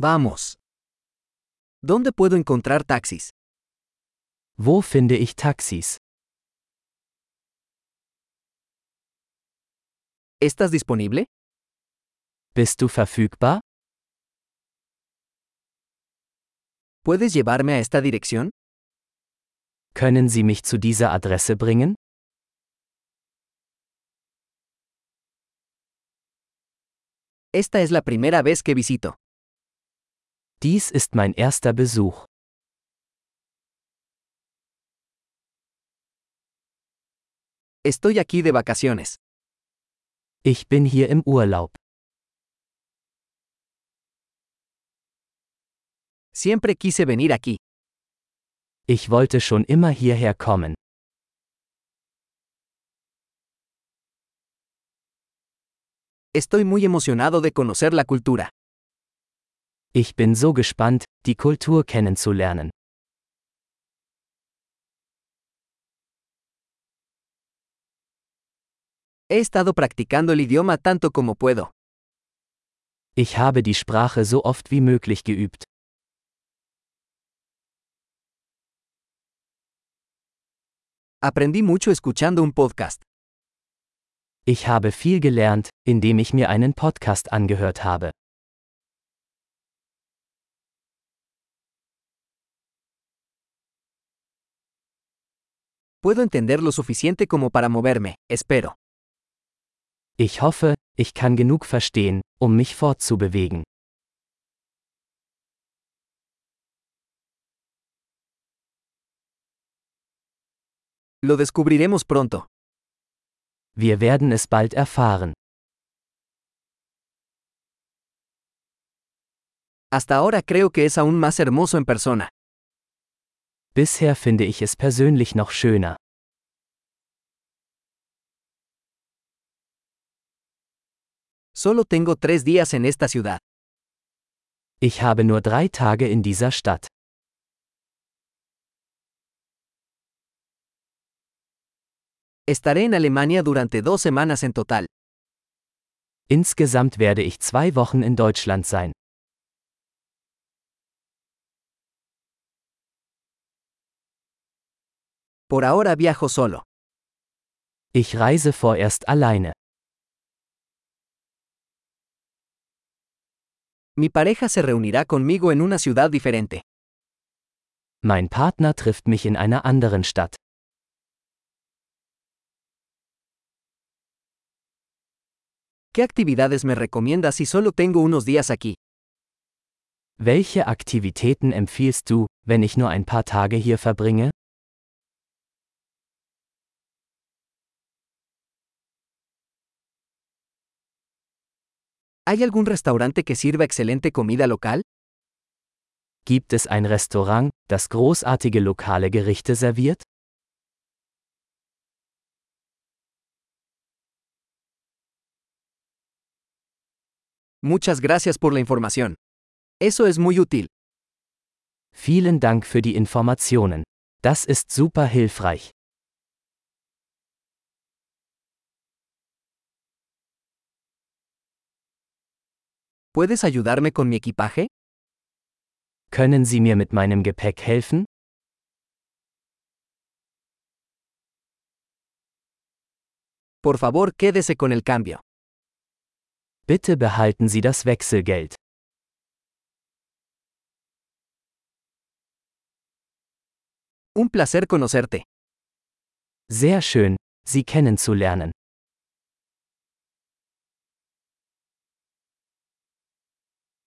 Vamos. ¿Dónde puedo encontrar taxis? Wo finde ich Taxis? ¿Estás disponible? Bist du verfügbar? ¿Puedes llevarme a esta dirección? Können Sie mich zu dieser Adresse bringen? Esta es la primera vez que visito. Dies ist mein erster Besuch. Estoy aquí de vacaciones. Ich bin hier im Urlaub. Siempre quise venir aquí. Ich wollte schon immer hierher kommen. Estoy muy emocionado de conocer la cultura. Ich bin so gespannt, die Kultur kennenzulernen. He estado practicando el idioma tanto como puedo. Ich habe die Sprache so oft wie möglich geübt. Aprendí mucho escuchando un podcast. Ich habe viel gelernt, indem ich mir einen Podcast angehört habe. Puedo entender lo suficiente como para moverme, espero. Ich hoffe, ich kann genug verstehen, um mich fortzubewegen. Lo descubriremos pronto. Wir werden es bald erfahren. Hasta ahora creo que es aún más hermoso en persona. Bisher finde ich es persönlich noch schöner. Solo tengo tres días en esta ciudad. Ich habe nur drei Tage in dieser Stadt. Estaré en Alemania durante dos semanas en total. Insgesamt werde ich zwei Wochen in Deutschland sein. Por ahora viajo solo. Ich reise vorerst alleine. Mi pareja se reunirá conmigo en una ciudad diferente. Mein Partner trifft mich in einer anderen Stadt. ¿Qué actividades me recomiendas si solo tengo unos días aquí? Welche Aktivitäten empfiehlst du, wenn ich nur ein paar Tage hier verbringe? ¿Hay algún restaurante que sirva excelente comida local? Gibt es ein Restaurant, das großartige lokale Gerichte serviert? Muchas gracias por la información. Eso es muy útil. Vielen Dank für die Informationen. Das ist super hilfreich. ¿Puedes ayudarme con mi equipaje? Können Sie mir mit meinem Gepäck helfen? Por favor, quédese con el cambio. Bitte behalten Sie das Wechselgeld. Un placer conocerte. Sehr schön, Sie kennenzulernen.